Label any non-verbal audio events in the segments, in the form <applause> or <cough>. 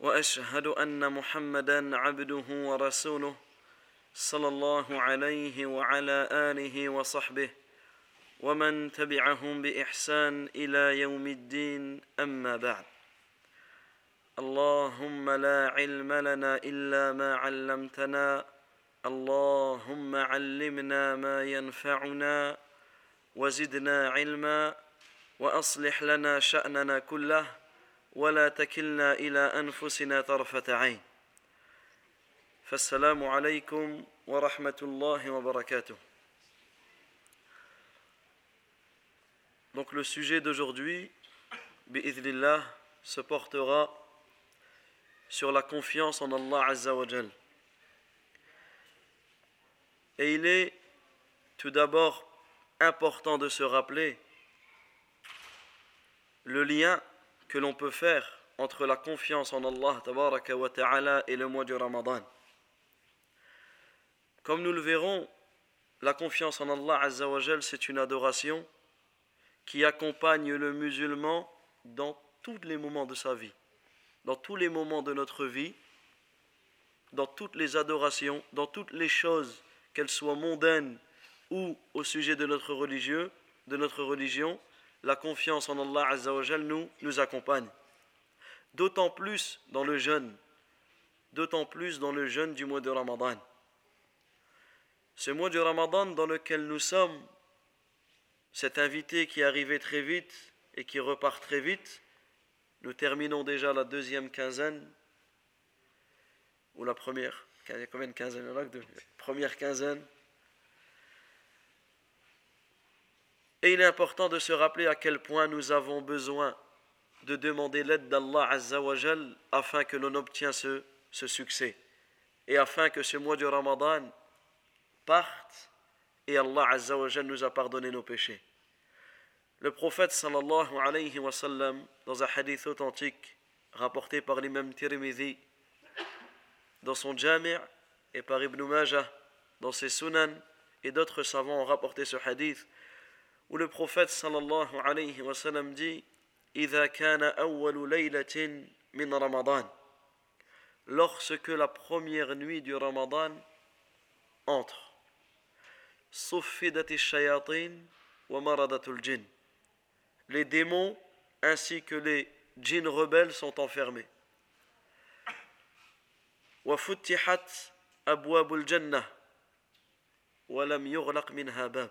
وأشهد أن محمدا عبده ورسوله صلى الله عليه وعلى آله وصحبه ومن تبعهم بإحسان إلى يوم الدين أما بعد. اللهم لا علم لنا إلا ما علمتنا اللهم علمنا ما ينفعنا وزدنا علما وأصلح لنا شأننا كله ولا تكلنا الى انفسنا طرفه عين فالسلام عليكم ورحمه الله وبركاته Donc le sujet d'aujourd'hui, bi'idhnillah, se portera sur la confiance en Allah Azza wa Jal. Et il est tout d'abord important de se rappeler le lien que l'on peut faire entre la confiance en Allah wa ta'ala et le mois du Ramadan. Comme nous le verrons, la confiance en Allah c'est une adoration qui accompagne le musulman dans tous les moments de sa vie, dans tous les moments de notre vie, dans toutes les adorations, dans toutes les choses, qu'elles soient mondaines ou au sujet de notre religieux, de notre religion, la confiance en Allah Azzawajal nous, nous accompagne. D'autant plus dans le jeûne, d'autant plus dans le jeûne du mois de Ramadan. Ce mois de Ramadan dans lequel nous sommes, cet invité qui arrivé très vite et qui repart très vite, nous terminons déjà la deuxième quinzaine, ou la première, combien de quinzaines Première quinzaine. Et il est important de se rappeler à quel point nous avons besoin de demander l'aide d'Allah Azzawajal afin que l'on obtienne ce, succès et afin que ce mois du Ramadan parte et Allah Azzawajal nous a pardonné nos péchés. Le prophète sallallahu alayhi wa sallam, dans un hadith authentique rapporté par l'imam Tirmidhi dans son Jami' et par Ibn Majah dans ses Sunan et d'autres savants ont rapporté ce hadith où le prophète sallallahu alayhi wa sallam dit إذا كان أول ليلة من رمضان lorsque la première nuit du Ramadan entre صفدت الشياطين ومرضت الجن les démons ainsi que les djinns rebelles sont enfermés وفتحت أبواب الجنة ولم يغلق منها باب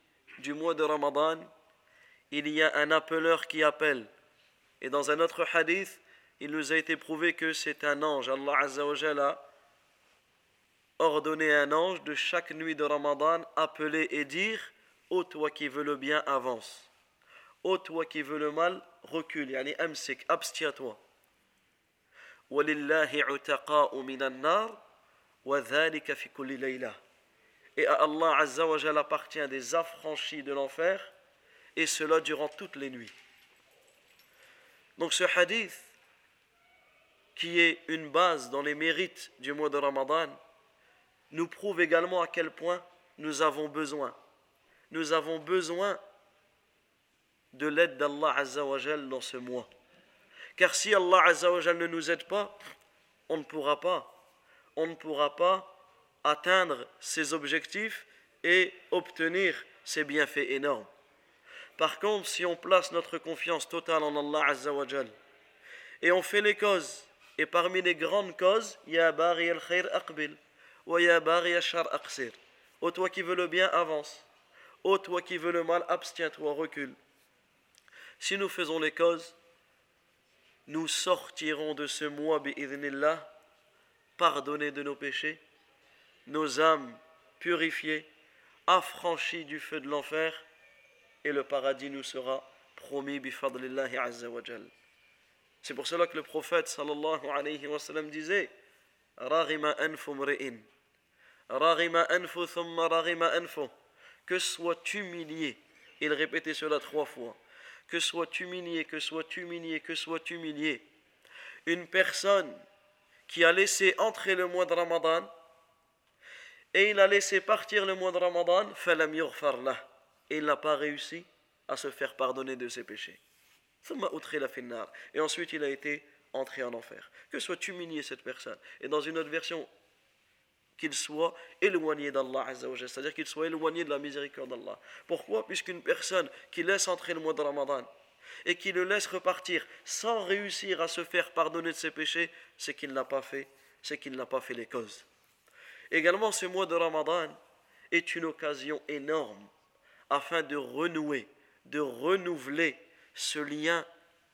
du mois de Ramadan, il y a un appeleur qui appelle. Et dans un autre hadith, il nous a été prouvé que c'est un ange. Allah Azza wa a ordonné un ange de chaque nuit de Ramadan appeler et dire Ô toi qui veux le bien, avance. Ô toi qui veux le mal, recule. Yani amsik, abstiens-toi. وَلِلَّهِ عُتَقَاءُ مِنَ النَّارِ وَذَلِكَ فِي كُلِّ لَيْلَةٍ et à Allah Azza wa appartient des affranchis de l'enfer, et cela durant toutes les nuits. Donc ce hadith, qui est une base dans les mérites du mois de Ramadan, nous prouve également à quel point nous avons besoin. Nous avons besoin de l'aide d'Allah Azza dans ce mois. Car si Allah Azza ne nous aide pas, on ne pourra pas, on ne pourra pas atteindre ses objectifs et obtenir ces bienfaits énormes. Par contre, si on place notre confiance totale en Allah Azza wa Jal, et on fait les causes Et parmi les grandes causes, Ya bari al khair aqbil, wa ya bari al shar aqsir. Ô toi qui veux le bien, avance. Ô toi qui veux le mal, abstiens-toi, recule. Si nous faisons les causes, nous sortirons de ce mois, bi'idhnillah, pardonnés de nos péchés, nos âmes purifiées, affranchies du feu de l'enfer, et le paradis nous sera promis, bifadlillahi azza wa. C'est pour cela que le prophète sallallahu alayhi wa sallam disait Rarima anfu mri'in. Rarima anfu thumma rarima anfu. Que sois humilié. Il répétait cela trois fois. Que sois humilié, que sois humilié, que sois humilié. Une personne qui a laissé entrer le mois de Ramadan et il a laissé partir le mois de Ramadan, et il n'a pas réussi à se faire pardonner de ses péchés. Et ensuite, il a été entré en enfer. Que soit humilié cette personne. Et dans une autre version, qu'il soit éloigné d'Allah c'est-à-dire qu'il soit éloigné de la miséricorde d'Allah. Pourquoi? Puisqu'une personne qui laisse entrer le mois de Ramadan et qui le laisse repartir sans réussir à se faire pardonner de ses péchés, c'est qu'il n'a pas fait, c'est qu'il n'a pas fait les causes. Également, ce mois de Ramadan est une occasion énorme afin de renouer, de renouveler ce lien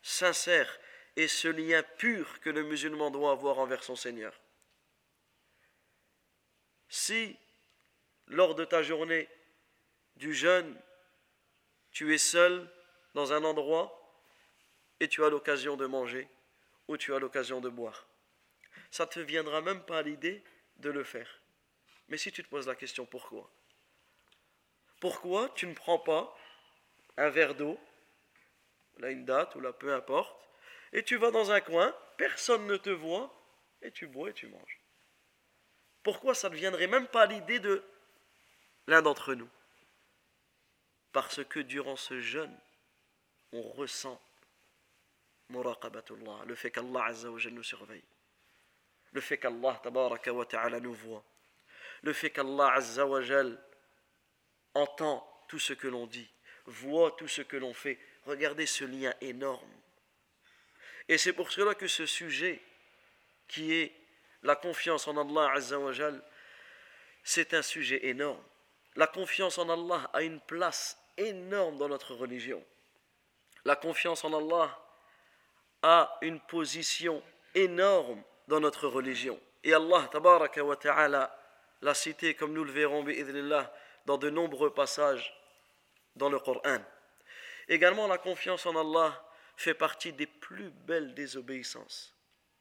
sincère et ce lien pur que le musulman doit avoir envers son Seigneur. Si, lors de ta journée du jeûne, tu es seul dans un endroit et tu as l'occasion de manger ou tu as l'occasion de boire, ça ne te viendra même pas l'idée de le faire. Mais si tu te poses la question pourquoi? Pourquoi tu ne prends pas un verre d'eau là une date ou là peu importe, et tu vas dans un coin, personne ne te voit, et tu bois et tu manges. Pourquoi ça ne viendrait même pas à l'idée de l'un d'entre nous? Parce que durant ce jeûne, on ressent le fait qu'Allah nous surveille, le fait qu'Allah nous voit, le fait qu'Allah Azza wa entend tout ce que l'on dit, voit tout ce que l'on fait, Regardez ce lien énorme. Et c'est pour cela que ce sujet, qui est la confiance en Allah Azzawajal, c'est un sujet énorme. La confiance en Allah a une place énorme dans notre religion. La confiance en Allah a une position énorme dans notre religion. Et Allah tabaraka wa ta'ala l'a cité, comme nous le verrons, dans de nombreux passages dans le Coran. Également, la confiance en Allah fait partie des plus belles désobéissances.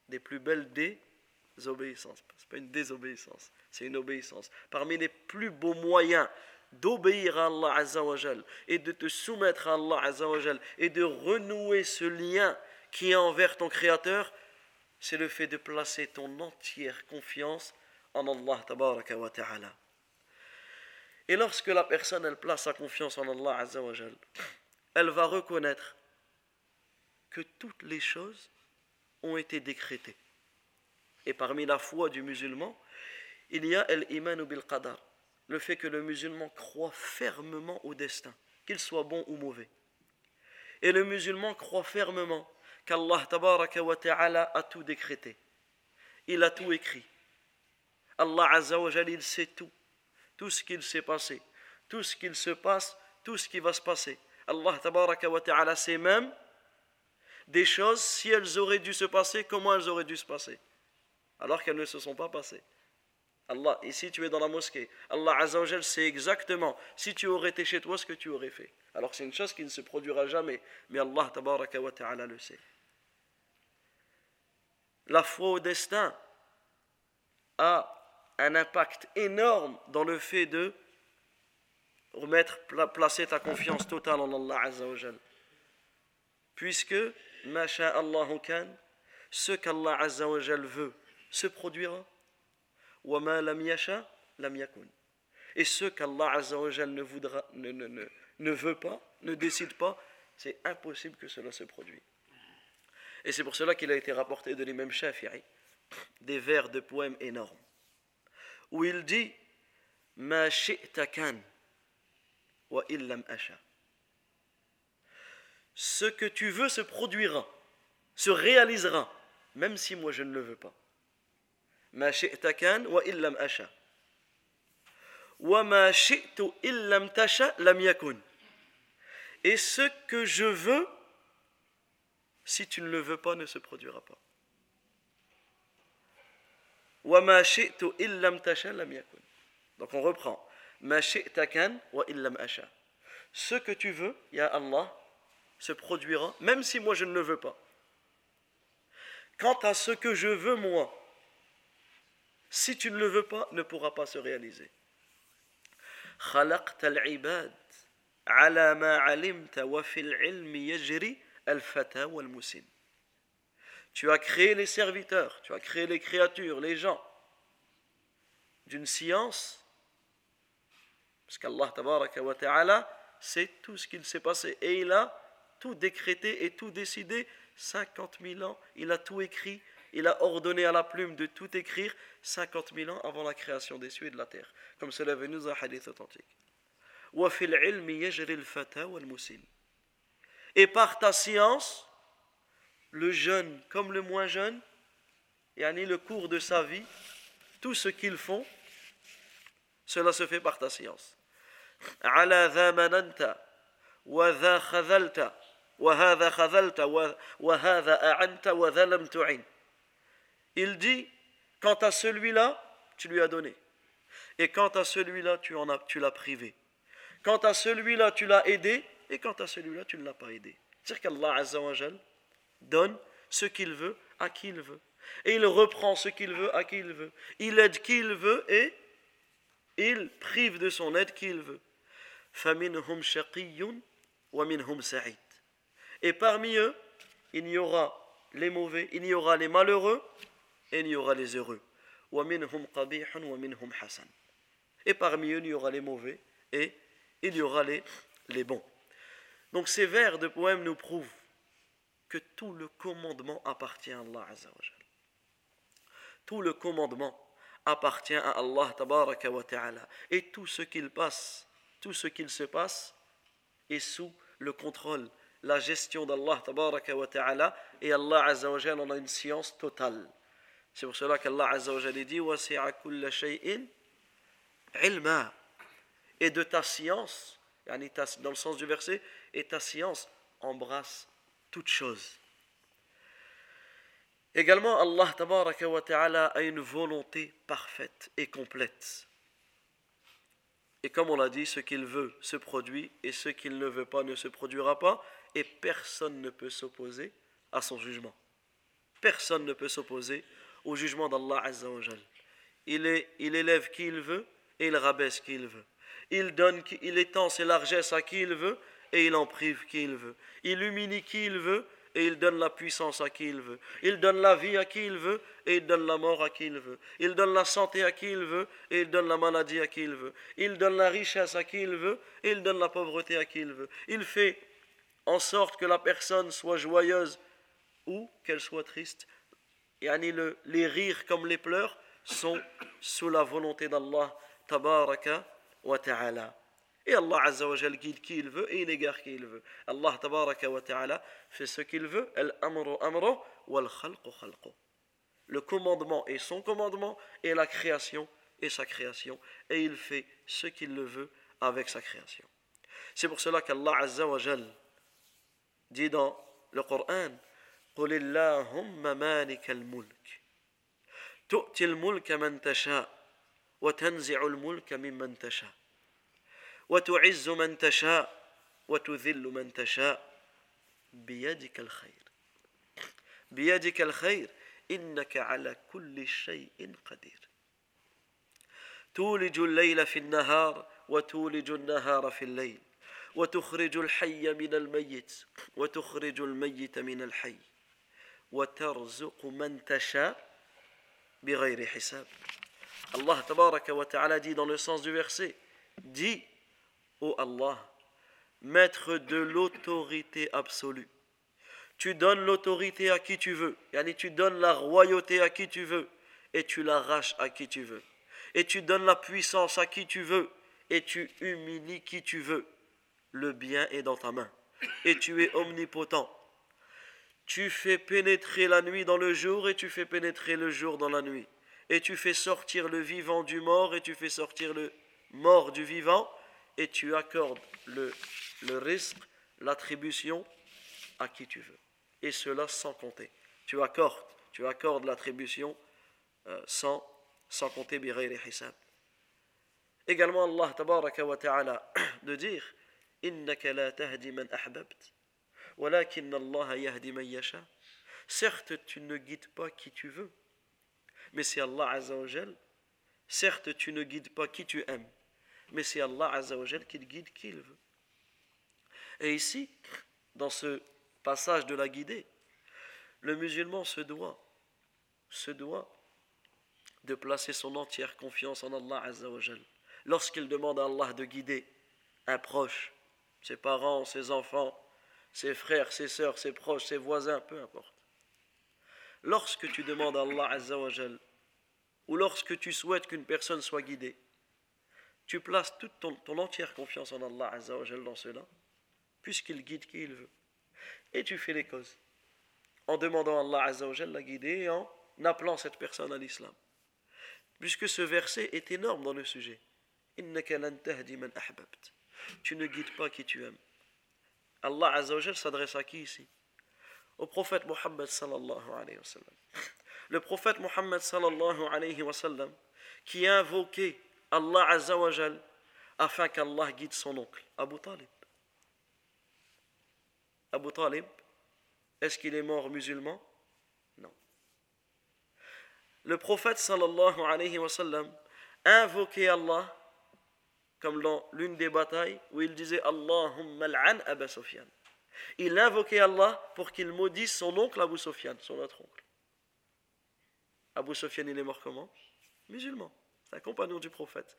Des plus belles désobéissances. Ce n'est pas une désobéissance, c'est une obéissance. Parmi les plus beaux moyens d'obéir à Allah Azzawajal et de te soumettre à Allah Azzawajal et de renouer ce lien qui est envers ton Créateur, c'est le fait de placer ton entière confiance en Allah. Et lorsque la personne elle place sa confiance en Allah elle va reconnaître que toutes les choses ont été décrétées. Et parmi la foi du musulman, il y a el-iman bil qadar, le fait que le musulman croit fermement au destin, qu'il soit bon ou mauvais. Et le musulman croit fermement qu'Allah a tout décrété. Il a tout écrit. Allah azza wa il sait tout. Tout ce qu'il s'est passé, tout ce qu'il se passe, tout ce qui va se passer. Allah tabaraka wa ta'ala sait même des choses, si elles auraient dû se passer, comment elles auraient dû se passer, alors qu'elles ne se sont pas passées. Allah, ici tu es dans la mosquée, Allah Azzawajal sait exactement si tu aurais été chez toi ce que tu aurais fait. Alors c'est une chose qui ne se produira jamais, mais Allah tabaraka wa ta'ala le sait. La foi au destin a un impact énorme dans le fait de remettre, placer ta confiance totale en Allah Azzawajal. Puisque, Masha Allahu kan, ce qu'Allah Azzawajal veut se produira. Wa ma lam yasha, lam yakun. Et ce qu'Allah Azzawajal ne, voudra, ne, ne, ne, ne veut pas, ne décide pas, c'est impossible que cela se produise. Et c'est pour cela qu'il a été rapporté de l'imam Shafi'i des vers de poèmes énormes, où il dit Ma kan, ce que tu veux se produira, se réalisera, même si moi je ne le veux pas. Ma kan wa illam asha. Wa ma shi'tu illam tasha lam yakun. Et ce que je veux, si tu ne le veux pas, ne se produira pas. Wa ma shi'tu illam tasha lam yakun. Donc on reprend. Ma shi'ta kan wa illam asha. Ce que tu veux, ya Allah, se produira, même si moi je ne le veux pas. Quant à ce que je veux moi, si tu ne le veux pas, ne pourra pas se réaliser. Tu as créé les serviteurs, tu as créé les créatures, les gens, d'une science, parce qu'Allah ta'ala sait tout ce qu'il s'est passé, et il a tout décrété et tout décidé. 50 000 ans, il a tout écrit, il a ordonné à la plume de tout écrire 50 000 ans avant la création des cieux et de la terre, comme cela est venu dans un hadith authentique. Et par ta science, le jeune comme le moins jeune, yani le cours de sa vie, tout ce qu'ils font, cela se fait par ta science. Il dit, quant à celui-là, tu lui as donné. Et quant à celui-là, tu, en as, tu l'as privé. Quant à celui-là, tu l'as aidé. Et quant à celui-là, tu ne l'as pas aidé. C'est-à-dire qu'Allah donne ce qu'il veut à qui il veut. Et il reprend ce qu'il veut à qui il veut. Il aide qui il veut et il prive de son aide qui il veut. Et parmi eux, il y aura les mauvais, il y aura les malheureux et il y aura les heureux. Et parmi eux, il y aura les mauvais et il y aura les, les bons. Donc ces vers de poème nous prouvent que tout le commandement appartient à Allah Tout le commandement appartient à Allah Ta'ala. Et tout ce qu'il passe, tout ce qu'il se passe est sous le contrôle la gestion d'Allah tabaraka wa ta'ala et Allah azza wa en a une science totale. C'est pour cela qu'Allah azza wa dit wasi'a kulla shay'in ilma et de ta science dans le sens du verset et ta science embrasse toute chose. Également Allah tabaraka wa ta'ala a une volonté parfaite et complète. Et comme on l'a dit, ce qu'il veut se produit et ce qu'il ne veut pas ne se produira pas et personne ne peut s'opposer à son jugement. Personne ne peut s'opposer au jugement d'Allah Azzawajal. Il, il élève qui il veut et il rabaisse qui il veut. Il donne, il étend ses largesses à qui il veut et il en prive qui il veut. Il humilie qui il veut et il donne la puissance à qui il veut. Il donne la vie à qui il veut et il donne la mort à qui il veut. Il donne la santé à qui il veut et il donne la maladie à qui il veut. Il donne la richesse à qui il veut et il donne la pauvreté à qui il veut. Il fait en sorte que la personne soit joyeuse ou qu'elle soit triste. Yani le, les rires comme les pleurs sont sous la volonté d'Allah tabaraka wa ta'ala. Et Allah Azza wa Jal guide qui il veut et il égare qui il veut. Allah tabaraka wa ta'ala fait ce qu'il veut. Al-amru amru wal khalqu khalqu. Le commandement est son commandement et la création est sa création. Et il fait ce qu'il le veut avec sa création. C'est pour cela qu'Allah Azza wa Jal dit dans le Coran قل اللهم مالك الملك تؤتي الملك من تشاء وتنزع الملك ممن تشاء وتعز من تشاء وتذل من تشاء. بيدك الخير. بيدك الخير. إنك على كل شيء قدير. تولج الليل في النهار وتولج النهار في الليل. وتخرج الحي من الميت وتخرج الميت من الحي. وترزق من تشاء بغير حساب. tabaraka wa ta'ala dit dans le sens du verset Dis, ô Allah, maître de l'autorité absolue. Tu donnes l'autorité à qui tu veux, tu donnes la royauté à qui tu veux, et tu l'arraches à qui tu veux. Et tu donnes la puissance à qui tu veux, et tu humilies qui tu veux le bien est dans ta main et tu es omnipotent. Tu fais pénétrer la nuit dans le jour et tu fais pénétrer le jour dans la nuit. Et tu fais sortir le vivant du mort et tu fais sortir le mort du vivant. Et tu accordes le, le risque, l'attribution à qui tu veux. Et cela sans compter. Tu accordes, tu accordes l'attribution euh, sans, sans compter bighayri hisab. Également Allah tabaraka wa ta'ala <coughs> de dire Innaka la tahdi man ahbabt, walakin Allah yahdi man. Certes, tu ne guides pas qui tu veux, mais c'est Allah Azzawajal. Certes, tu ne guides pas qui tu aimes, mais c'est Allah Azzawajal qui guide qui il veut. Et ici, dans ce passage de la guidée, le musulman se doit, se doit de placer son entière confiance en Allah Azzawajal. Lorsqu'il demande à Allah de guider un proche, ses parents, ses enfants, ses frères, ses sœurs, ses proches, ses voisins, peu importe. Lorsque tu demandes à Allah Azzawajal, ou lorsque tu souhaites qu'une personne soit guidée, tu places toute ton, entière confiance en Allah Azzawajal dans cela, puisqu'il guide qui il veut. Et tu fais les causes en demandant à Allah Azzawajal la guider et en appelant cette personne à l'islam. Puisque ce verset est énorme dans le sujet. Tu ne guides pas qui tu aimes. Allah Azzawajal s'adresse à qui ici? Au prophète Muhammad sallallahu alayhi wa sallam. Le prophète Muhammad sallallahu alayhi wa sallam qui a invoqué Allah Azzawajal afin qu'Allah guide son oncle, Abu Talib. Abu Talib, est-ce qu'il est mort musulman? Non. Le prophète sallallahu alayhi wa sallam a invoqué Allah comme dans l'une des batailles où il disait Allahumma al'an Abu Sufyan. Il invoquait Allah pour qu'il maudisse son oncle Abu Sufyan, son autre oncle. Abu Sufyan, il est mort comment? Musulman. C'est un compagnon du prophète.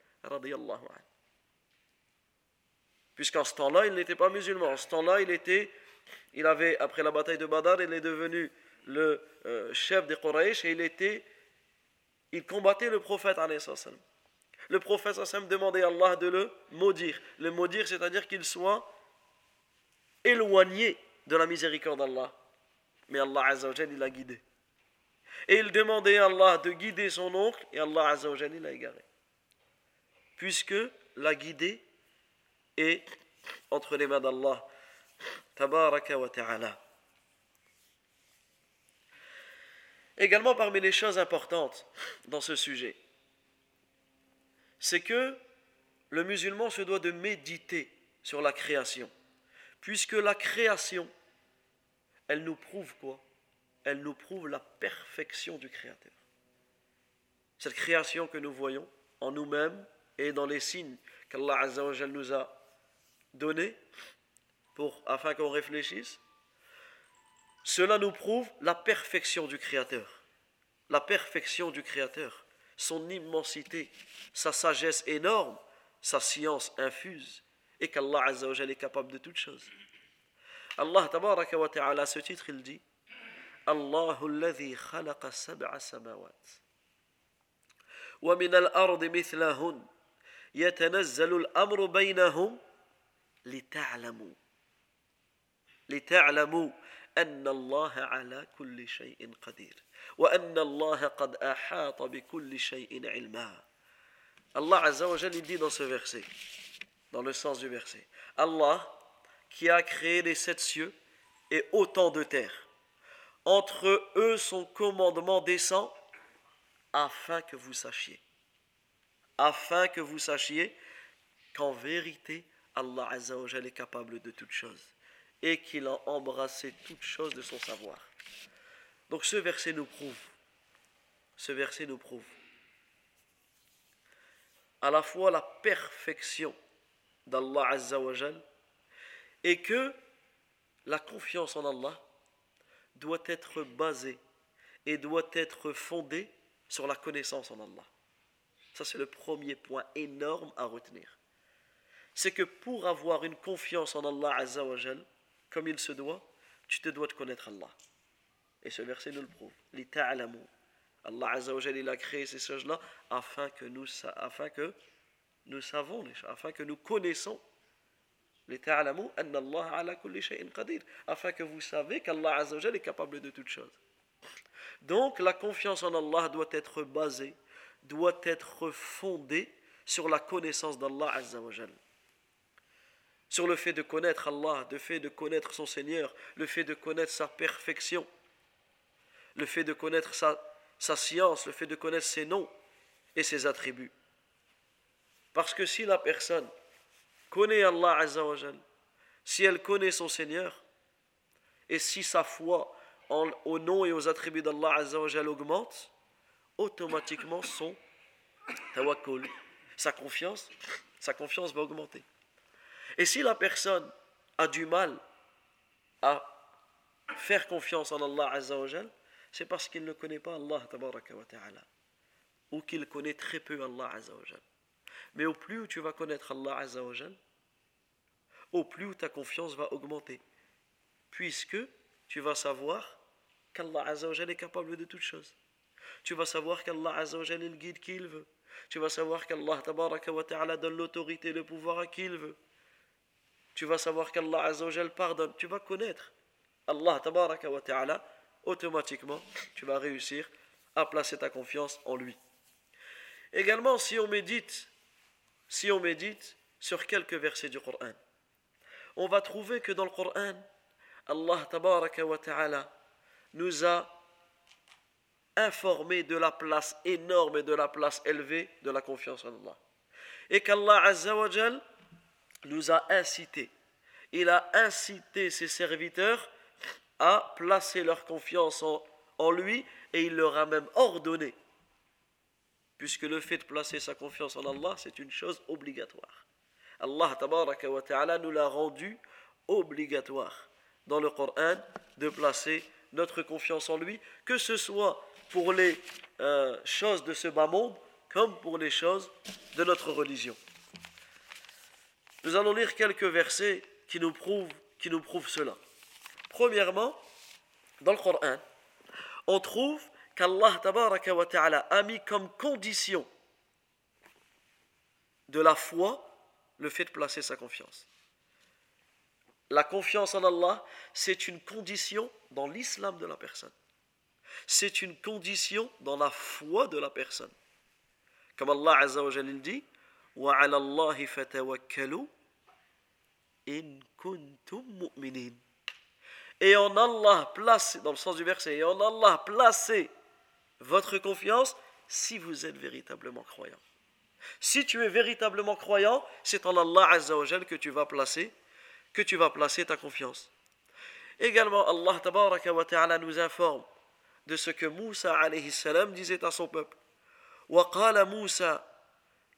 Puisqu'en ce temps-là, il n'était pas musulman. En ce temps-là, il était, il avait, après la bataille de Badr, il est devenu le euh, chef des Quraysh et il était, il combattait le prophète, le prophète demandait à Allah de le maudire. Le maudire, c'est-à-dire qu'il soit éloigné de la miséricorde d'Allah. Mais Allah Azzawajal, il l'a guidé. Et il demandait à Allah de guider son oncle, et Allah Azzawajal, l'a égaré. Puisque la guidée est entre les mains d'Allah. Tabaraka wa ta'ala. Également parmi les choses importantes dans ce sujet, c'est que le musulman se doit de méditer sur la création. Puisque la création, elle nous prouve quoi? Elle nous prouve la perfection du Créateur. Cette création que nous voyons en nous-mêmes et dans les signes qu'Allah nous a donnés pour, afin qu'on réfléchisse, cela nous prouve la perfection du Créateur. La perfection du Créateur son immensité, sa sagesse énorme, sa science infuse, et qu'Allah Azzawajal est capable de toutes choses. Allah ta'ala, ce titre, il dit الله الذي خلق سبع سماوات ومن الأرض مثلهن يتنزل الأمر بينهم لتعلموا لتعلموا أن الله على كل شيء قدير وأن الله قد أحاط بكل شيء علما. الله عز وجل يقول في هذا verset dans le sens du verset الله qui a créé les sept cieux et autant de terres. Entre eux son commandement descend afin que vous sachiez, afin que vous sachiez qu'en vérité Allah Azza wa est capable de toutes choses et qu'il a embrassé toutes choses de son savoir. Donc ce verset nous prouve, ce verset nous prouve à la fois la perfection d'Allah Azzawajal et que la confiance en Allah doit être basée et doit être fondée sur la connaissance en Allah. Ça, c'est le premier point énorme à retenir. C'est que pour avoir une confiance en Allah comme il se doit, tu te dois de connaître Allah. Et ce verset nous le prouve. Allah Azzawajal, il a créé ces choses-là afin que nous, afin que nous savons, afin que nous connaissons afin que vous savez qu'Allah Azzawajal est capable de toutes choses. Donc la confiance en Allah doit être basée, doit être fondée sur la connaissance d'Allah Azzawajal. Sur le fait de connaître Allah, le fait de connaître son Seigneur, le fait de connaître sa perfection, le fait de connaître sa, sa science, le fait de connaître ses noms et ses attributs. Parce que si la personne connaît Allah Azzawajal, si elle connaît son Seigneur, et si sa foi au nom et aux attributs d'Allah Azzawajal augmente, automatiquement son tawakkul, sa confiance, sa confiance va augmenter. Et si la personne a du mal à faire confiance en Allah Azzawajal, c'est parce qu'il ne connaît pas Allah Ta'ala, ou qu'il connaît très peu Allah Azzawajal. Mais au plus tu vas connaître Allah Azzawajal, au plus ta confiance va augmenter. Puisque tu vas savoir qu'Allah Azzawajal est capable de toutes choses. Tu vas savoir qu'Allah Azzawajal est le guide qu'il veut. Tu vas savoir qu'Allah Ta'ala donne l'autorité et le pouvoir à qui il veut. Tu vas savoir qu'Allah Azzawajal pardonne. Tu vas connaître Allah Ta'ala. Automatiquement, tu vas réussir à placer ta confiance en lui. Également, si on médite si on médite sur quelques versets du Coran, on va trouver que dans le Coran, Allah nous a informé de la place énorme et de la place élevée de la confiance en Allah. Et qu'Allah Azzawajal nous a incité, il a incité ses serviteurs à placer leur confiance en lui et il leur a même ordonné puisque le fait de placer sa confiance en Allah, c'est une chose obligatoire. Allah ta'ala nous l'a rendu obligatoire dans le Coran de placer notre confiance en lui, que ce soit pour les euh, choses de ce bas monde comme pour les choses de notre religion. Nous allons lire quelques versets qui nous prouvent, cela. Premièrement, dans le Coran, on trouve qu'Allah ta'ala a mis comme condition de la foi le fait de placer sa confiance. La confiance en Allah, c'est une condition dans l'islam de la personne. C'est une condition dans la foi de la personne. Comme Allah Azza wa dit Wa Allahi in kuntum mu'minin. Et en Allah placez, dans le sens du verset, et en Allah placez votre confiance si vous êtes véritablement croyant. Si tu es véritablement croyant, c'est en Allah Azzawajal que tu vas placer que tu vas placer ta confiance. Également Allah tabaraka wa ta'ala nous informe de ce que Moussa alayhi salam disait à son peuple. وقال موسى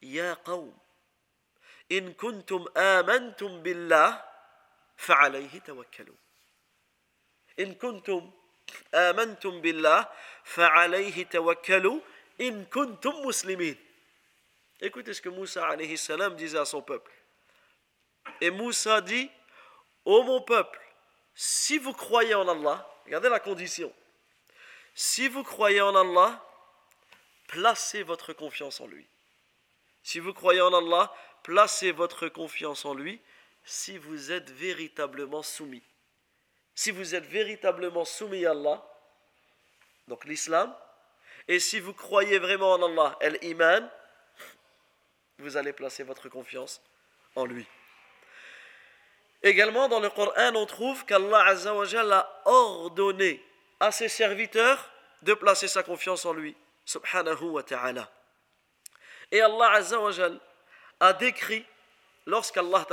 يا قوم إن كنتم آمنتم بالله فعليه توكلوا إن كنتم آمنتم بالله فعليه توكلوا إن كنتم مسلمين Écoutez ce que Moussa alayhi salam disait à son peuple. Et Moussa dit, ô mon peuple, si vous croyez en Allah, regardez la condition, si vous croyez en Allah, placez votre confiance en lui. Si vous croyez en Allah, placez votre confiance en lui si vous êtes véritablement soumis si vous êtes véritablement soumis à Allah, donc l'islam, et si vous croyez vraiment en Allah, el-iman, vous allez placer votre confiance en lui. Également dans le Coran, on trouve qu'Allah a ordonné à ses serviteurs de placer sa confiance en lui, subhanahu wa ta'ala. Et Allah a décrit, lorsqu'Allah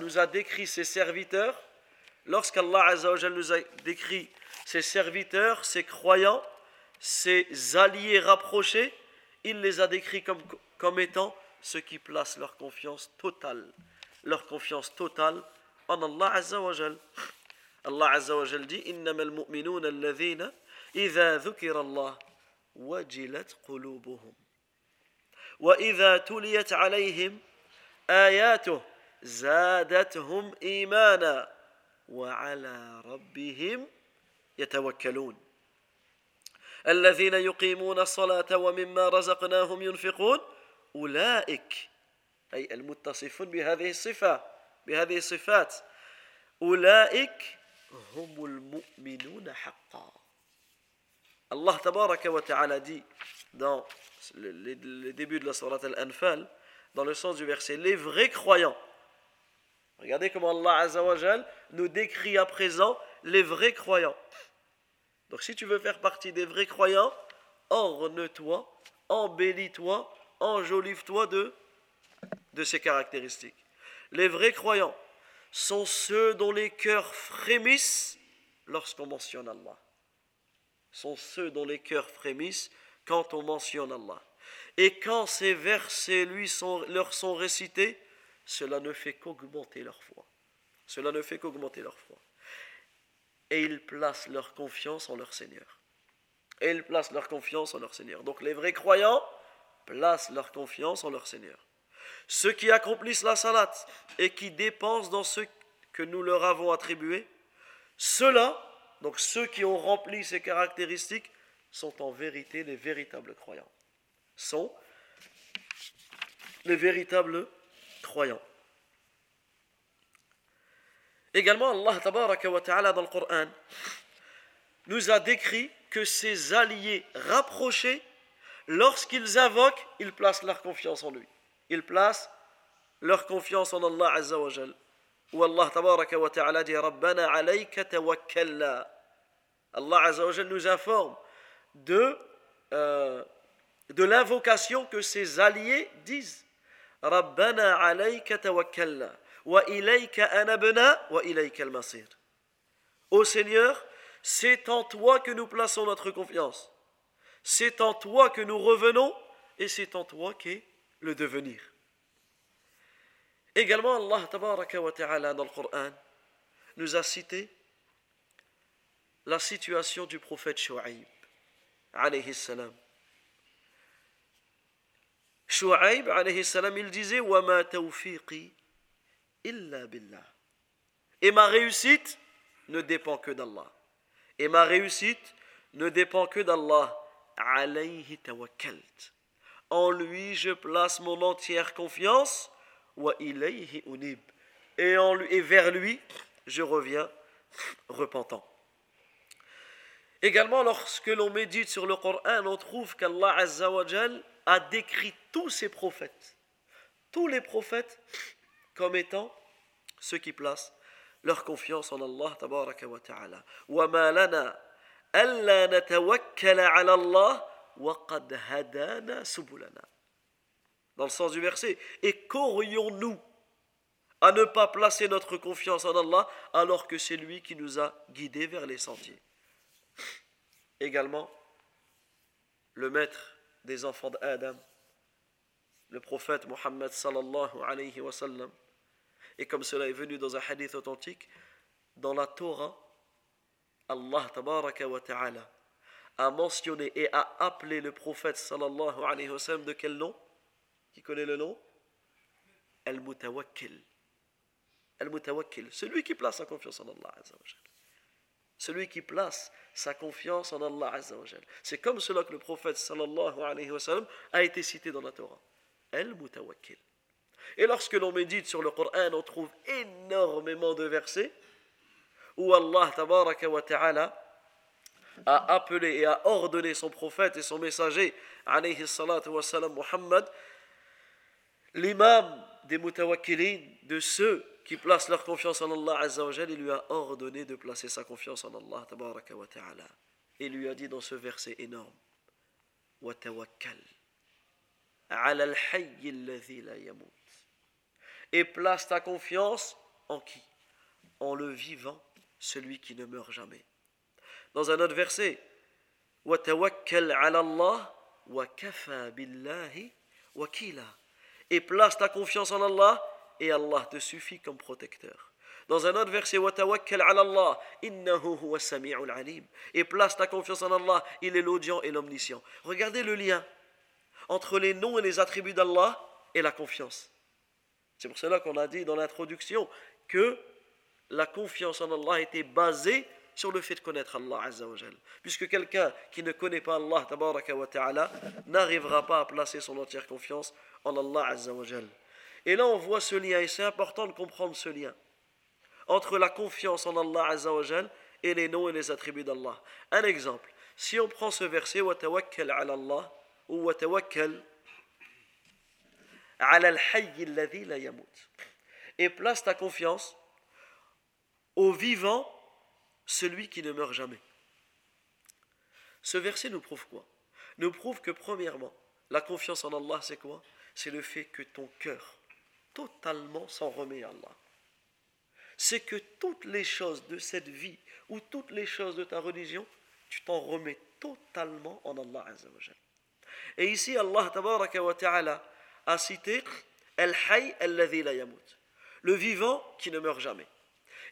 nous a décrit ses serviteurs, lorsqu'Allah Azzawajal nous a décrit ses serviteurs, ses croyants, ses alliés rapprochés, il les a décrits comme étant ceux qui placent leur confiance totale, leur confiance totale en Allah Azzawajal. Allah Azzawajal dit إنما المؤمنون الذين إذا ذكر الله وجلت قلوبهم وإذا تليت عليهم آياته زادتهم إيمانا وعلى ربهم يتوكلون الذين يقيمون الصلاة ومما رزقناهم ينفقون أولئك أي المتصفون بهذه الصفة بهذه الصفات أولئك هم المؤمنون حقا Allah tabaraka wa ta'ala dit dans le, début de la Surat Al-Anfal, dans le sens du verset, les vrais croyants. Regardez comment Allah Azzawajal nous décrit à présent les vrais croyants. Donc si tu veux faire partie des vrais croyants, orne-toi, embellis-toi, enjolive-toi de, de ces caractéristiques. Les vrais croyants sont ceux dont les cœurs frémissent lorsqu'on mentionne Allah. Sont ceux dont les cœurs frémissent quand on mentionne Allah. Et quand ces versets lui sont, leur sont récités, cela ne fait qu'augmenter leur foi. Cela ne fait qu'augmenter leur foi. Et ils placent leur confiance en leur Seigneur. Et ils placent leur confiance en leur Seigneur. Donc les vrais croyants placent leur confiance en leur Seigneur. Ceux qui accomplissent la salat et qui dépensent dans ce que nous leur avons attribué, ceux-là, donc ceux qui ont rempli ces caractéristiques, sont en vérité les véritables croyants. Sont les véritables croyants. Également, Allah ta'ala dans le Coran nous a décrit que ces alliés rapprochés, lorsqu'ils invoquent, ils placent leur confiance en lui. Ils placent leur confiance en Allah Azza wa Jal. Où Allah tabaraka wa ta'ala dit Rabbana alayka tawakkalna. Allah Azza wa Jal nous informe de, euh, de l'invocation que ses alliés disent. Rabbana alayka tawakkalna. Wa ilayka anabna wa ilayka al-masir. Ô Seigneur, c'est en toi que nous plaçons notre confiance. C'est en toi que nous revenons et c'est en toi qu'est le devenir. Également, Allah ta'ala dans le Coran nous a cité la situation du prophète Shu'aib. Shu'aib il disait Wa ma illa billah. Et ma réussite ne dépend que d'Allah. Et ma réussite ne dépend que d'Allah. Alayhi tawakkalt. En lui, je place mon entière confiance. Et, en lui, et vers lui, je reviens repentant. Également, lorsque l'on médite sur le Coran, on trouve qu'Allah a décrit tous ses prophètes, tous les prophètes, comme étant ceux qui placent leur confiance en Allah tabaraka wa ta'ala وَمَا لَنَا أَلَّا نَتَوَكَّلَ عَلَى اللَّهِ وَقَدْ هَدَانَا سُبُلَنَا Dans le sens du verset. Et qu'aurions-nous à ne pas placer notre confiance en Allah alors que c'est lui qui nous a guidés vers les sentiers Également, le maître des enfants d'Adam, le prophète Muhammad sallallahu alayhi wa sallam, et comme cela est venu dans un hadith authentique, dans la Torah, Allah tabaraka wa ta'ala a mentionné et a appelé le prophète sallallahu alayhi wa sallam de quel nom? Qui connaît le nom? Al-Mutawakkil. Al-Mutawakkil, celui qui place sa confiance en Allah Celui qui place sa confiance en Allah C'est comme cela que le prophète sallallahu alayhi wa sallam a été cité dans la Torah. Al-Mutawakkil. Et lorsque l'on médite sur le Coran, on trouve énormément de versets où Allah tabaraka wa ta'ala a appelé et a ordonné son prophète et son messager, salatu wa salam, Muhammad, l'imam des mutawakkilin, de ceux qui placent leur confiance en Allah Azza wa il lui a ordonné de placer sa confiance en Allah tabaraka wa ta'ala. Et lui a dit dans ce verset énorme, wa et place ta confiance en qui? En le vivant, celui qui ne meurt jamais. Dans un autre verset, et place ta confiance en Allah et Allah te suffit comme protecteur. Dans un autre verset, et place ta confiance en Allah, il est l'audient et l'omniscient. Regardez le lien entre les noms et les attributs d'Allah et la confiance. C'est pour cela qu'on a dit dans l'introduction que la confiance en Allah était basée sur le fait de connaître Allah Azza wa Puisque quelqu'un qui ne connaît pas Allah Tabaraka wa Ta'ala n'arrivera pas à placer son entière confiance en Allah Azza wa Et là, on voit ce lien, et c'est important de comprendre ce lien entre la confiance en Allah Azzawajal et les noms et les attributs d'Allah. Un exemple, si on prend ce verset, وَتَوَكَّلْ عَلَى اللَّهِ ou وَتَوَكَّلْ عَلَى الْحَيِّ الَّذِي لَا يَمُوتُ et place ta confiance au vivant, celui qui ne meurt jamais. Ce verset nous prouve quoi? Nous prouve que premièrement, la confiance en Allah, c'est quoi? C'est le fait que ton cœur totalement s'en remet à Allah. C'est que toutes les choses de cette vie ou toutes les choses de ta religion, tu t'en remets totalement en Allah Et ici, Allah wa ta'ala a cité Al-Hayy alladhi la yamut. Le vivant qui ne meurt jamais.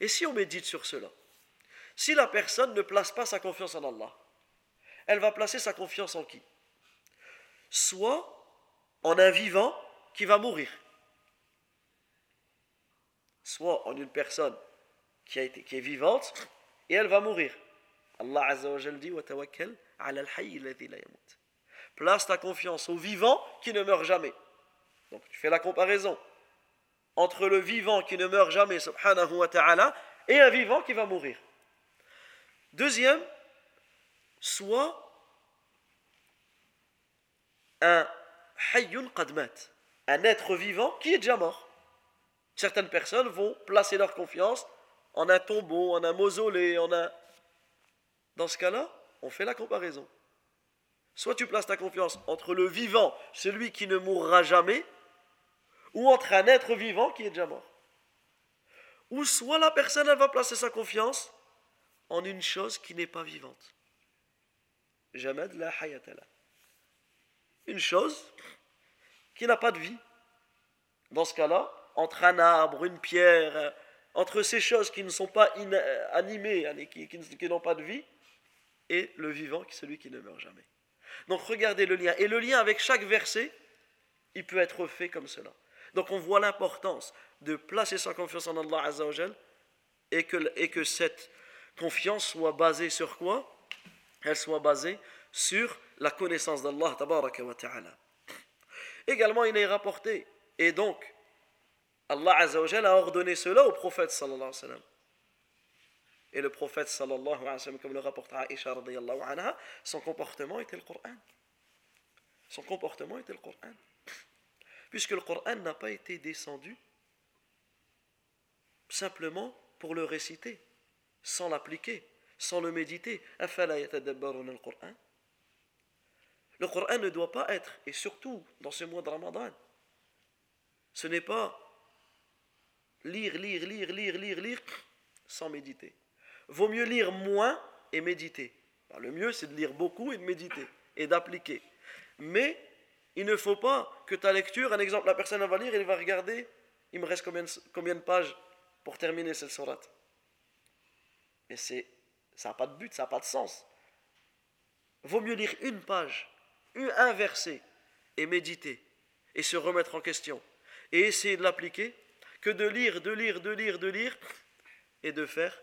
Et si on médite sur cela, si la personne ne place pas sa confiance en Allah, elle va placer sa confiance en qui? Soit en un vivant qui va mourir, soit en une personne qui, a été, qui est vivante et elle va mourir. Allah Azza wa dit Place ta confiance au vivant qui ne meurt jamais. Donc tu fais la comparaison entre le vivant qui ne meurt jamais, subhanahu wa ta'ala, et un vivant qui va mourir. Deuxième, soit un hayyun qadmat, un être vivant qui est déjà mort. Certaines personnes vont placer leur confiance en un tombeau, en un mausolée, en un... Dans ce cas-là, on fait la comparaison. Soit tu places ta confiance entre le vivant, celui qui ne mourra jamais, ou entre un être vivant qui est déjà mort. Ou soit la personne elle va placer sa confiance en une chose qui n'est pas vivante. Jamais de la hayatala. Une chose qui n'a pas de vie. Dans ce cas-là, entre un arbre, une pierre, entre ces choses qui ne sont pas animées, qui, qui n'ont pas de vie, et le vivant, qui est celui qui ne meurt jamais. Donc regardez le lien. Et le lien avec chaque verset, il peut être fait comme cela. Donc on voit l'importance de placer sa confiance en Allah Azzawajal et que, et que cette confiance soit basée sur quoi? Elle soit basée sur la connaissance d'Allah Ta'ala. Également, il est rapporté, et donc, Allah Azzawajal a ordonné cela au prophète sallallahu alayhi wa sallam. Et le prophète sallallahu comme le rapporte Aisha anha, son comportement était le Coran. Son comportement était le Coran puisque le Coran n'a pas été descendu simplement pour le réciter, sans l'appliquer, sans le méditer. Le Coran ne doit pas être, et surtout dans ce mois de Ramadan, ce n'est pas lire, lire, lire, lire, lire, lire, sans méditer. Vaut mieux lire moins et méditer. Le mieux, c'est de lire beaucoup et de méditer et d'appliquer. Mais il ne faut pas que ta lecture, un exemple, la personne va lire, elle va regarder, il me reste combien, combien de pages pour terminer cette sourate. Mais c'est, ça n'a pas de but, ça n'a pas de sens. Vaut mieux lire une page, un verset, et méditer, et se remettre en question, et essayer de l'appliquer, que de lire, de lire, de lire, de lire, et de faire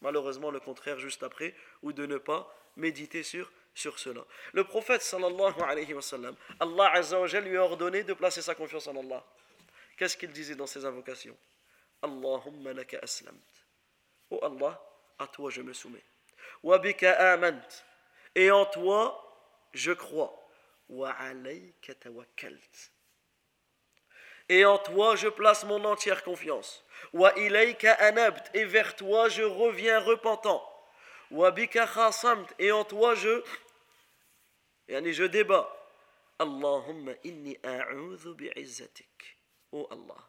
malheureusement le contraire juste après, ou de ne pas méditer sur sur cela. Le prophète sallallahu alayhi wa sallam, Allah azza wa lui a ordonné de placer sa confiance en Allah. Qu'est-ce qu'il disait dans ses invocations? Allahumma laka aslamt. Oh Allah, à toi je me soumets. Wa bika amant. Et en toi je crois. Wa alayka tawakkalt. Et en toi je place mon entière confiance. Wa ilayka anabt. Et vers toi je reviens repentant. Wa bika khasamt. Et en toi je et je débat. Allahumma inni a'udhu. Oh Allah,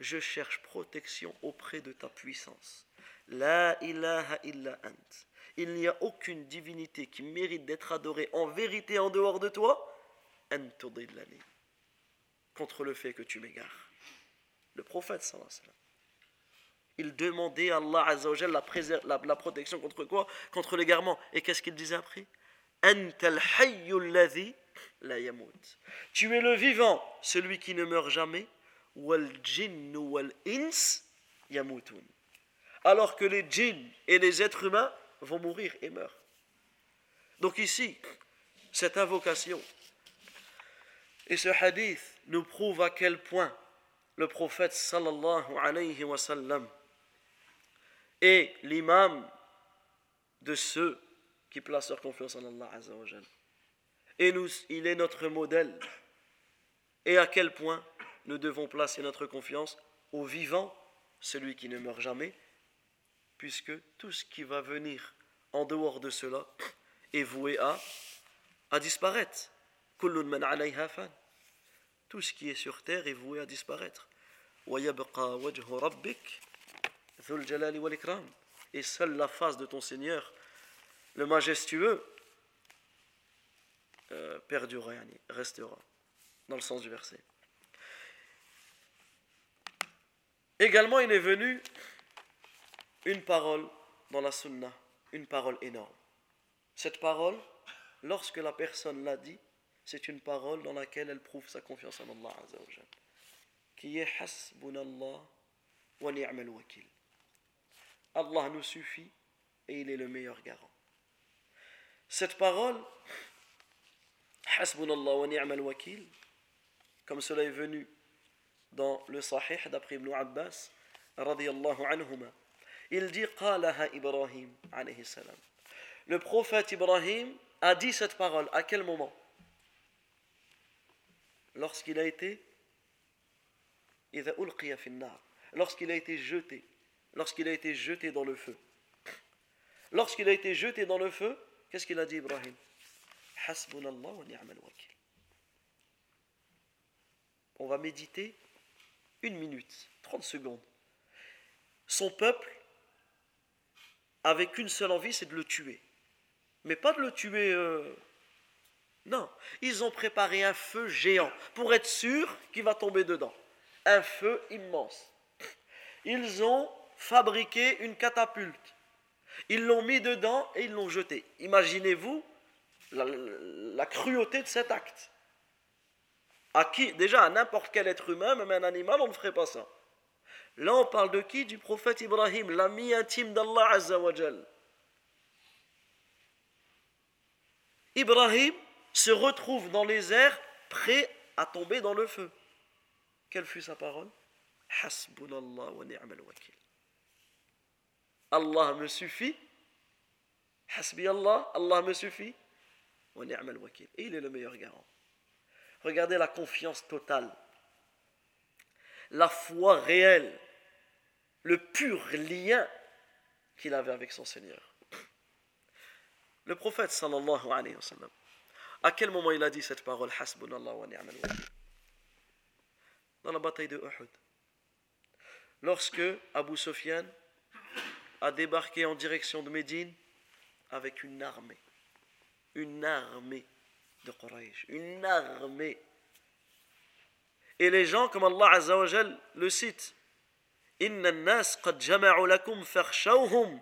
je cherche protection auprès de ta puissance. La ilaha illa ant. Il n'y a aucune divinité qui mérite d'être adorée en vérité en dehors de toi. Contre le fait que tu m'égares. Le prophète sallallahu alayhi wa. Il demandait à Allah la, la protection contre quoi? Contre l'égarement. Et qu'est-ce qu'il disait après? Tu es le vivant, celui qui ne meurt jamais. Alors que les djinns et les êtres humains vont mourir et meurent. Donc ici, cette invocation et ce hadith nous prouve à quel point le prophète sallallahu alayhi wa sallam est l'imam de ceux qui placent leur confiance en Allah azza wa Et nous, il est notre modèle. Et à quel point nous devons placer notre confiance au vivant, celui qui ne meurt jamais, puisque tout ce qui va venir en dehors de cela est voué à, à disparaître. Tout ce qui est sur terre est voué à disparaître. Et seule la face de ton Seigneur, le majestueux, euh, perdurera, restera, dans le sens du verset. Également, il est venu une parole dans la sunna, une parole énorme. Cette parole, lorsque la personne l'a dit, c'est une parole dans laquelle elle prouve sa confiance en Allah qui est Hasbunallah wa ni'mal wakil. Allah nous suffit et il est le meilleur garant. Cette parole, Hasbunallah wa ni'mal wakil, comme cela est venu dans le Sahih d'après Ibn Abbas, radiyallahu anhuma, il dit Qalaha Ibrahim alayhi salam. Le prophète Ibrahim a dit cette parole. À quel moment? Lorsqu'il a été lorsqu'il a été jeté, lorsqu'il a été jeté dans le feu. Lorsqu'il a été jeté dans le feu, qu'est-ce qu'il a dit Ibrahim? On va méditer une minute, 30 secondes. Son peuple avec une seule envie, c'est de le tuer. Mais pas de le tuer. Euh, non, ils ont préparé un feu géant pour être sûr qu'il va tomber dedans. Un feu immense. Ils ont fabriqué une catapulte. Ils l'ont mis dedans et ils l'ont jeté. Imaginez-vous la, cruauté de cet acte. À qui Déjà, à n'importe quel être humain, même un animal, on ne ferait pas ça. Là, on parle de qui? Du prophète Ibrahim, l'ami intime d'Allah Azzawajal. Ibrahim se retrouve dans les airs, prêt à tomber dans le feu. Quelle fut sa parole? Wa. Allah me suffit. Hasbi Allah, Allah me suffit. Wa ni'mal wakil. Et il est le meilleur garant. Regardez la confiance totale, la foi réelle le pur lien qu'il avait avec son Seigneur. Le prophète sallallahu alayhi wa sallam, à quel moment il a dit cette parole Hasbunallah wa ni'mal Dans la bataille de Uhud. Lorsque Abu Sufyan a débarqué en direction de Médine avec une armée. Une armée de Quraysh. Une armée. Et les gens, comme Allah Azza wa le cite, إن الناس قد جمعوا لكم فاخشوهم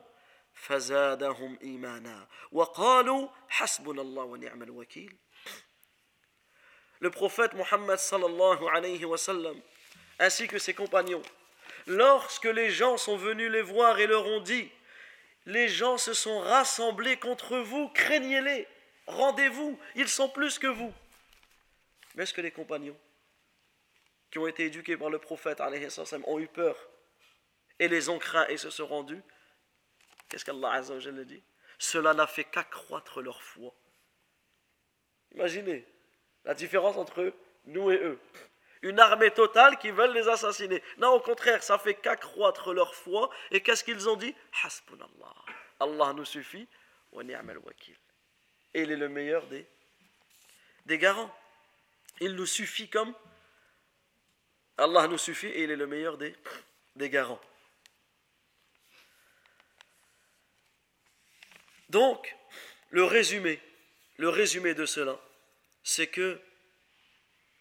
فزادهم إيمانا وقالوا حسبنا الله ونعم الوكيل Le prophète Mohammed sallallahu alayhi wa sallam ainsi que ses compagnons lorsque les gens sont venus les voir et leur ont dit les gens se sont rassemblés contre vous craignez-les rendez-vous ils sont plus que vous mais est-ce que les compagnons qui ont été éduqués par le prophète ont eu peur et les ont craints et se sont rendus, qu'est-ce qu'Allah Azzawajal dit? Cela n'a fait qu'accroître leur foi. Imaginez la différence entre nous et eux. Une armée totale qui veulent les assassiner. Non, au contraire, ça fait qu'accroître leur foi. Et qu'est-ce qu'ils ont dit? Hasbunallah. Allah nous suffit. Et il est le meilleur des, des garants. Il nous suffit comme Allah nous suffit et il est le meilleur des, des garants. Donc, le résumé, le résumé de cela, c'est que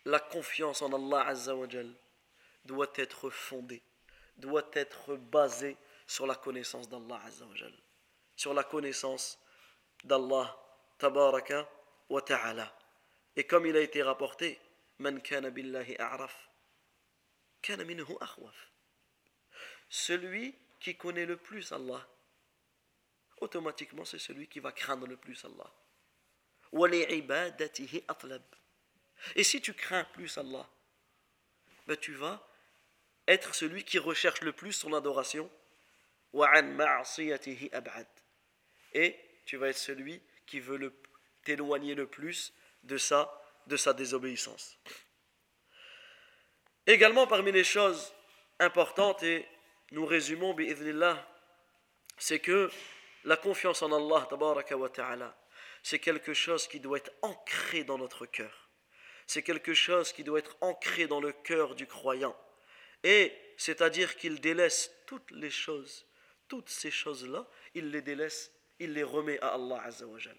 la confiance en Allah Azzawajal doit être fondée, doit être basée sur la connaissance d'Allah Azzawajal, sur la connaissance d'Allah Tabaraka wa Ta'ala. Et comme il a été rapporté, Man kana billahi a'raf, kana minhu akhwaf. Celui qui connaît le plus Allah, automatiquement c'est celui qui va craindre le plus Allah. Et si tu crains plus Allah, ben tu vas être celui qui recherche le plus son adoration. Et tu vas être celui qui veut t'éloigner le plus de sa, de sa désobéissance. Également parmi les choses importantes, et nous résumons, c'est que la confiance en Allah, c'est quelque chose qui doit être ancré dans notre cœur. C'est quelque chose qui doit être ancré dans le cœur du croyant. Et c'est-à-dire qu'il délaisse toutes les choses, toutes ces choses-là, il les délaisse, il les remet à Allah Azzawajal.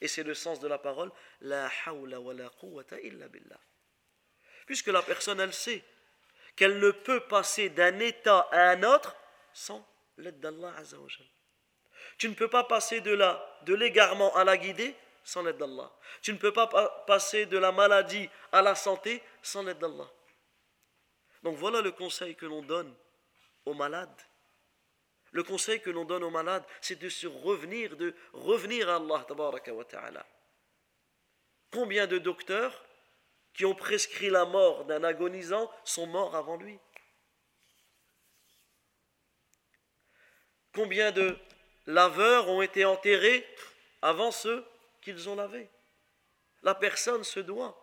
Et c'est le sens de la parole La hawla wa la quwwata illa billah. Puisque la personne, elle sait qu'elle ne peut passer d'un état à un autre sans l'aide d'Allah Azzawajal. Tu ne peux pas passer de la, de l'égarement à la guidée sans l'aide d'Allah. Tu ne peux pas passer de la maladie à la santé sans l'aide d'Allah. Donc voilà le conseil que l'on donne aux malades. Le conseil que l'on donne aux malades, c'est de se revenir, de revenir à Allah. Combien de docteurs qui ont prescrit la mort d'un agonisant sont morts avant lui? Combien de laveurs ont été enterrés avant ceux qu'ils ont lavés La personne se doit,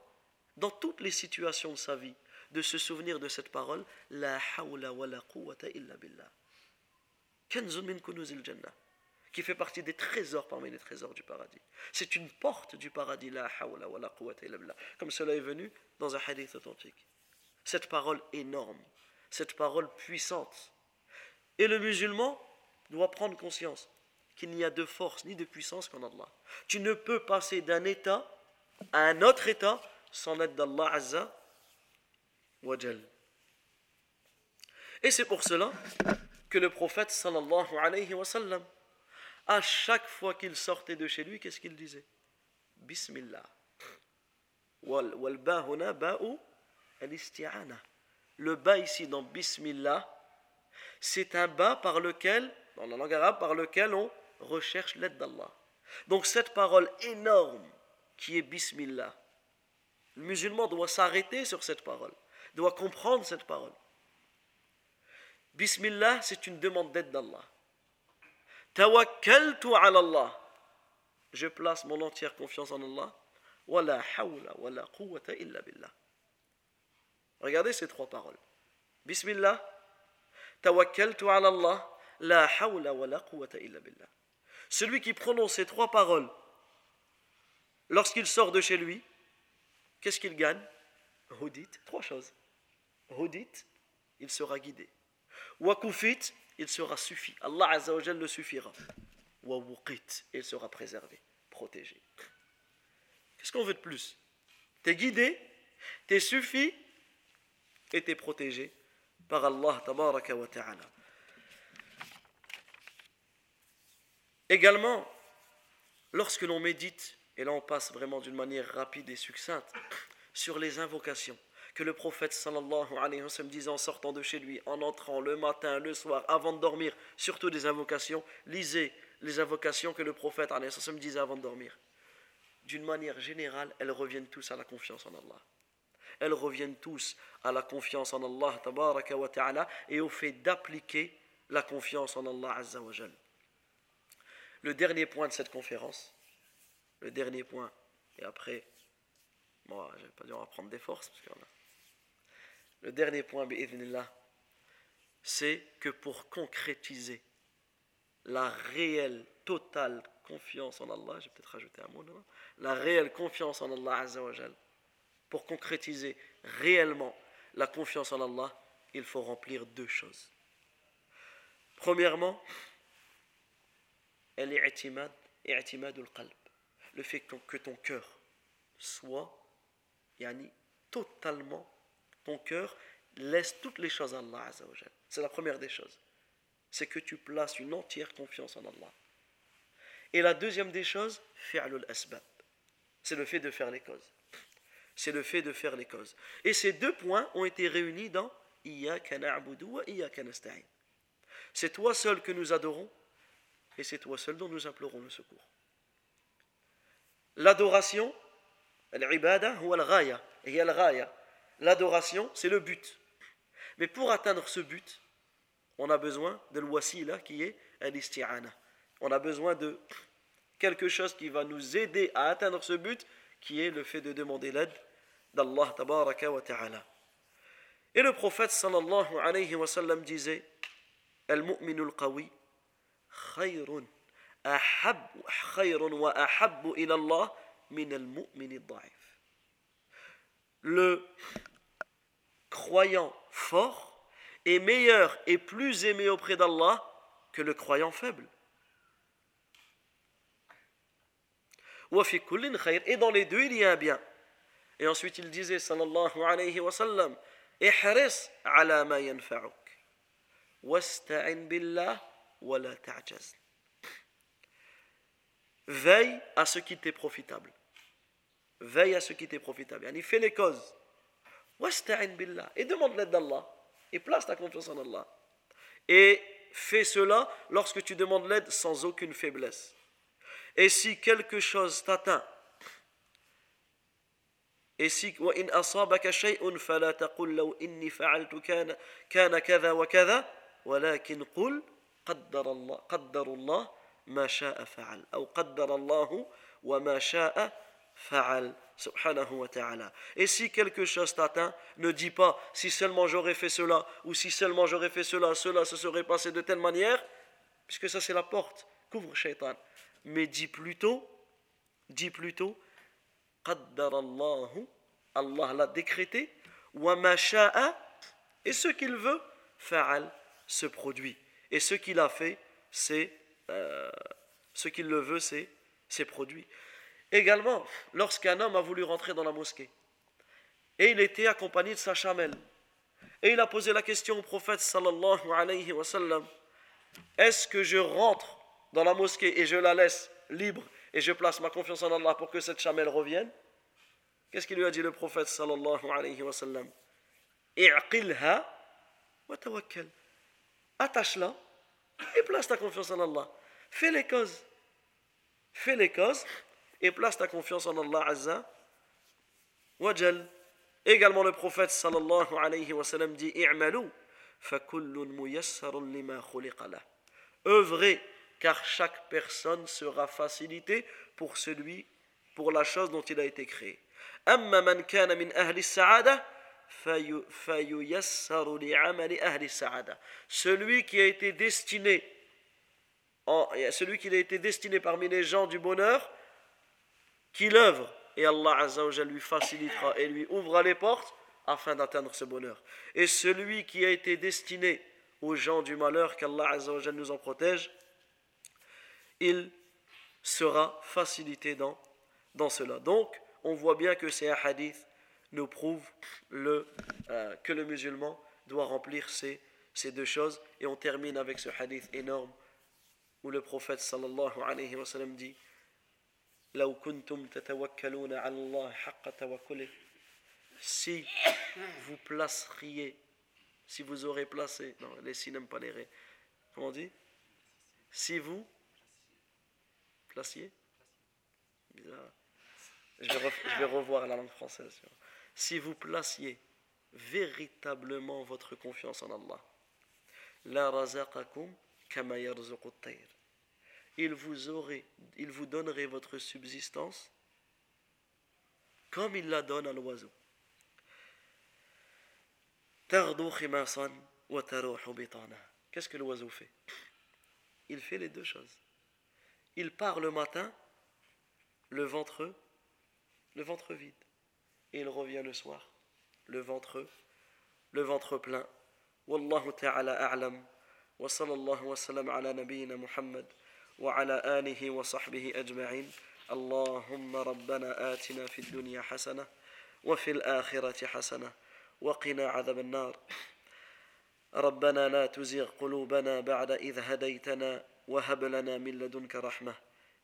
dans toutes les situations de sa vie, de se souvenir de cette parole La hawla wa la quwwata illa billah. qui fait partie des trésors parmi les trésors du paradis. C'est une porte du paradis, la hawla wa la quwwata illa billah, comme cela est venu dans un hadith authentique. Cette parole énorme, cette parole puissante. Et le musulman doit prendre conscience qu'il n'y a de force ni de puissance qu'en Allah. Tu ne peux passer d'un état à un autre état sans l'aide d'Allah Azza et c'est pour cela que le prophète sallallahu alayhi wa à chaque fois qu'il sortait de chez lui, qu'est-ce qu'il disait? Bismillah. Le bas ici dans Bismillah, c'est un bas par lequel, dans la langue arabe, par lequel on recherche l'aide d'Allah. Donc cette parole énorme qui est Bismillah, le musulman doit s'arrêter sur cette parole doit comprendre cette parole. Bismillah, c'est une demande d'aide d'Allah. Tawakkaltu ala Allah. Je place mon entière confiance en Allah. Wala hawla wala quwwata illa billah. Regardez ces trois paroles. Bismillah, tawakkaltu ala Allah, la hawla wala quwwata illa billah. Celui qui prononce ces trois paroles lorsqu'il sort de chez lui, qu'est-ce qu'il gagne? Houdit, trois choses. Hudit, il sera guidé. Wakufit, il sera suffi. Allah Azzawajal le suffira. Wawukit, il sera préservé, protégé. Qu'est-ce qu'on veut de plus? T'es guidé, t'es suffi et t'es protégé par Allah tabaraka wa ta'ala. Également, lorsque l'on médite, et là on passe vraiment d'une manière rapide et succincte, sur les invocations, que le prophète sallallahu alayhi wa sallam disait en sortant de chez lui, en entrant le matin, le soir, avant de dormir, surtout des invocations, lisez les invocations que le prophète alayhi wa sallam disait avant de dormir. D'une manière générale, elles reviennent tous à la confiance en Allah. Elles reviennent tous à la confiance en Allah wa ta'ala et au fait d'appliquer la confiance en Allah azza wa Le dernier point de cette conférence, le dernier point, et après, moi, je vais pas dire on va prendre des forces, parce a le dernier point, c'est que pour concrétiser la réelle, totale confiance en Allah, j'ai peut-être rajouté un mot, non la réelle confiance en Allah Azzawajal, pour concrétiser réellement la confiance en Allah, il faut remplir deux choses. Premièrement, le fait que ton cœur soit yani, totalement ton cœur laisse toutes les choses à Allah C'est la première des choses. C'est que tu places une entière confiance en Allah. Et la deuxième des choses, asbab. C'est le fait de faire les causes. C'est le fait de faire les causes. Et ces deux points ont été réunis dans C'est toi seul que nous adorons et c'est toi seul dont nous implorons le secours. L'adoration, l'ibada ou al-ghaya, l'adoration, c'est le but. Mais pour atteindre ce but, on a besoin de l'wasila qui est al On a besoin de quelque chose qui va nous aider à atteindre ce but, qui est le fait de demander l'aide d'Allah ta'ala. Et le prophète sallallahu alayhi wa sallam disait Al-mu'minu al-qawi khayrun ahab khayrun wa ahabbu ila Allah min al-mu'min al-da'if. Le croyant fort est meilleur et plus aimé auprès d'Allah que le croyant faible. Et dans les deux, il y a un bien. Et ensuite, il disait, sallallahu alayhi wa sallam, احرص على ما ينفعك واستعن بالله ولا تعجز Veille à ce qui t'est profitable. Veille à ce qui t'est profitable. Yani fais les causes. Wasta'in billah. Et demande l'aide d'Allah. Et place ta confiance en Allah. Et fais cela lorsque tu demandes l'aide sans aucune faiblesse. Et si quelque chose t'atteint, et si وإن أصابك شيء فلا تقل لو إني فعلت كان كان كذا وكذا ولكن قل قدر الله قدر الله ما شاء فعل أو قدر الله وما شاء فعل subhanahu wa ta'ala. Et si quelque chose t'atteint, ne dis pas si seulement j'aurais fait cela ou si seulement j'aurais fait cela, cela se serait passé de telle manière, puisque ça c'est la porte, couvre shaitan. Mais dis plutôt, dis plutôt, Qaddarallahu, Allah l'a décrété, wa ma sha'a, et ce qu'il veut, fa'al, se produit. Et ce qu'il a fait, c'est, euh, ce qu'il le veut, c'est, c'est produit. Également, lorsqu'un homme a voulu rentrer dans la mosquée, et il était accompagné de sa chamelle, et il a posé la question au prophète sallallahu alayhi wa sallam, est-ce que je rentre dans la mosquée et je la laisse libre et je place ma confiance en Allah pour que cette chamelle revienne? Qu'est-ce qu'il lui a dit le prophète sallallahu alayhi wa sallam? Wa tawakkal Attache-la et place ta confiance en Allah. Fais les causes. Fais les causes et place ta confiance en Allah Azza wa Jal. Également le prophète sallallahu alayhi wa sallam dit I'malu fa kullun muyassarun lima khuliqa Œuvrez car chaque personne sera facilitée pour celui pour la chose dont il a été créé. أما من كان من أهل السعادة Celui qui a été destiné, celui qui a été destiné parmi les gens du bonheur, qu'il œuvre et Allah Azza lui facilitera et lui ouvrira les portes afin d'atteindre ce bonheur. Et celui qui a été destiné aux gens du malheur, qu'Allah Azza nous en protège, il sera facilité dans, dans cela. Donc, on voit bien que c'est un hadith nous prouvent le, euh, que le musulman doit remplir ces, ces deux choses. Et on termine avec ce hadith énorme où le prophète sallallahu alayhi wa sallam dit si vous placeriez, si vous aurez placé, non, les si n'aiment pas les ré, comment on dit? Si vous placiez? Bizarre. Je vais, revoir la langue française. Si vous placiez véritablement votre confiance en Allah, la razaqakum kama il vous aurait, il vous donnerait votre subsistance comme il la donne à l'oiseau. Qu'est-ce que l'oiseau fait? Il fait les deux choses. Il part le matin, le ventre le ventre vide. Et il revient le soir, le ventre, le ventre plein. Wallahu ta'ala a'lam. Wa sallallahu wa sallam ala nabiyyina Muhammad wa ala alihi wa sahbihi ajma'in. اللهم ربنا آتنا في الدنيا حسنة وفي الآخرة حسنة وقنا عذاب النار ربنا لا تزغ قلوبنا بعد إذ هديتنا وهب لنا من لدنك رحمة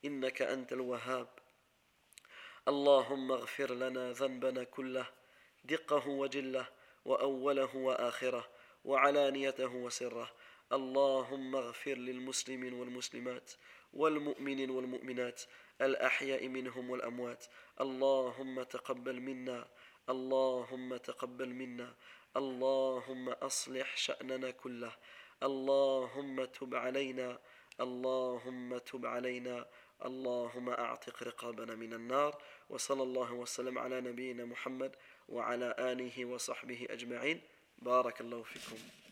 إنك أنت الوهاب اللهم اغفر لنا ذنبنا كله دقه وجله وأوله وآخره وعلانيته وسره. اللهم اغفر للمسلمين والمسلمات والمؤمنين والمؤمنات الأحياء منهم والأموات. اللهم تقبل منا اللهم تقبل منا اللهم أصلح شأننا كله. اللهم تب علينا اللهم تب علينا. اللهم أعتق رقابنا من النار وصلى الله وسلم على نبينا محمد وعلى آله وصحبه أجمعين. بارك الله فيكم.